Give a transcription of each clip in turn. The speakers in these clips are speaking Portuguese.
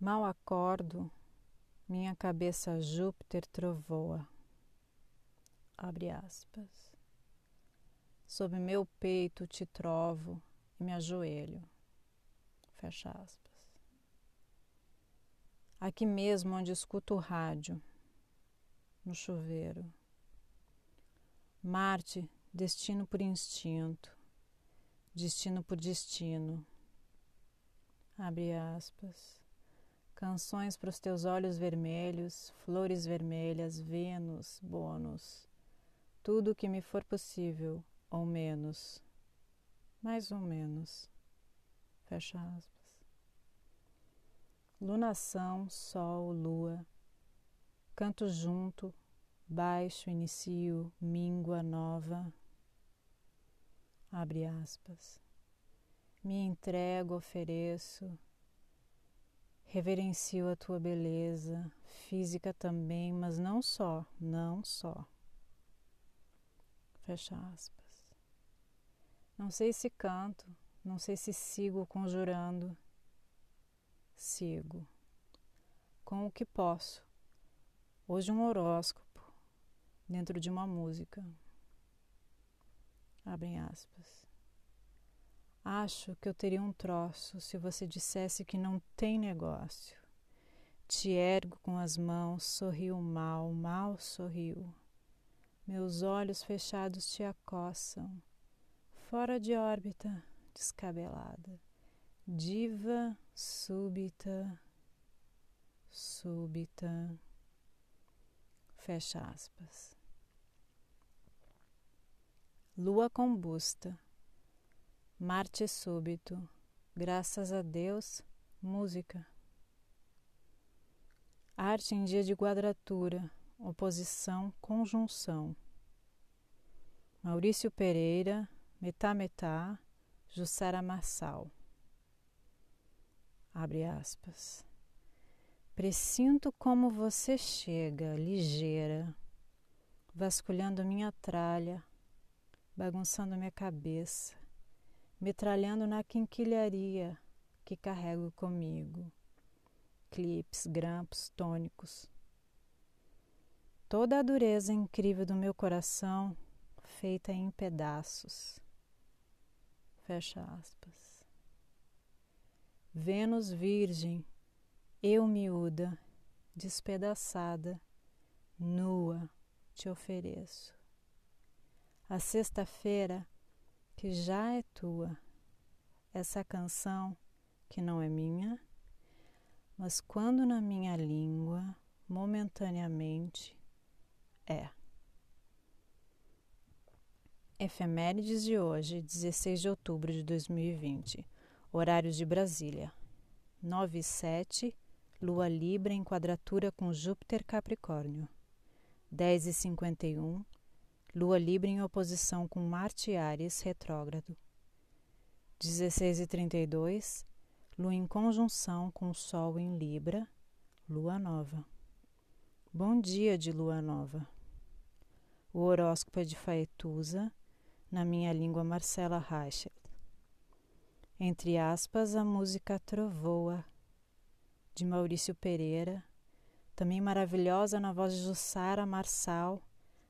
Mal acordo, minha cabeça Júpiter trovoa. Abre aspas. Sob meu peito te trovo e me ajoelho. Fecha aspas. Aqui mesmo onde escuto o rádio, no chuveiro. Marte, destino por instinto, destino por destino. Abre aspas. Canções para os teus olhos vermelhos, flores vermelhas, Vênus, bônus. Tudo o que me for possível, ou menos. Mais ou menos. Fecha aspas. Lunação, Sol, Lua. Canto junto, baixo, inicio, míngua nova. Abre aspas. Me entrego, ofereço Reverencio a tua beleza, física também, mas não só, não só. Fecha aspas. Não sei se canto, não sei se sigo conjurando. Sigo. Com o que posso. Hoje um horóscopo dentro de uma música. Abrem aspas. Acho que eu teria um troço se você dissesse que não tem negócio. Te ergo com as mãos, sorriu mal, mal sorriu. Meus olhos fechados te acossam, fora de órbita, descabelada. Diva súbita, súbita. Fecha aspas. Lua combusta Marte súbito, graças a Deus, música. Arte em dia de quadratura, oposição, conjunção. Maurício Pereira, Metá Metá, Jussara Marçal. Abre aspas. Presinto como você chega, ligeira, vasculhando minha tralha, bagunçando minha cabeça metralhando na quinquilharia que carrego comigo. Clipes, grampos, tônicos. Toda a dureza incrível do meu coração feita em pedaços. Fecha aspas. Vênus virgem, eu miúda, despedaçada, nua, te ofereço. A sexta-feira que já é tua. Essa canção que não é minha, mas quando na minha língua, momentaneamente, é. Efemérides de hoje, 16 de outubro de 2020. Horários de Brasília. 9 e 7, Lua Libra em quadratura com Júpiter Capricórnio. 10 e 51, Lua Libra em oposição com Marte Ares retrógrado. 16 e 32, Lua em conjunção com Sol em Libra, Lua Nova. Bom dia de Lua Nova. O horóscopo é de Faetusa, na minha língua Marcela Reichel. Entre aspas, a música Trovoa, de Maurício Pereira, também maravilhosa na voz de Jussara Marçal,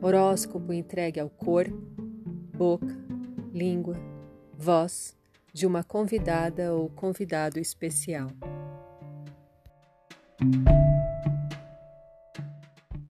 Horóscopo entregue ao corpo, boca, língua, voz de uma convidada ou convidado especial.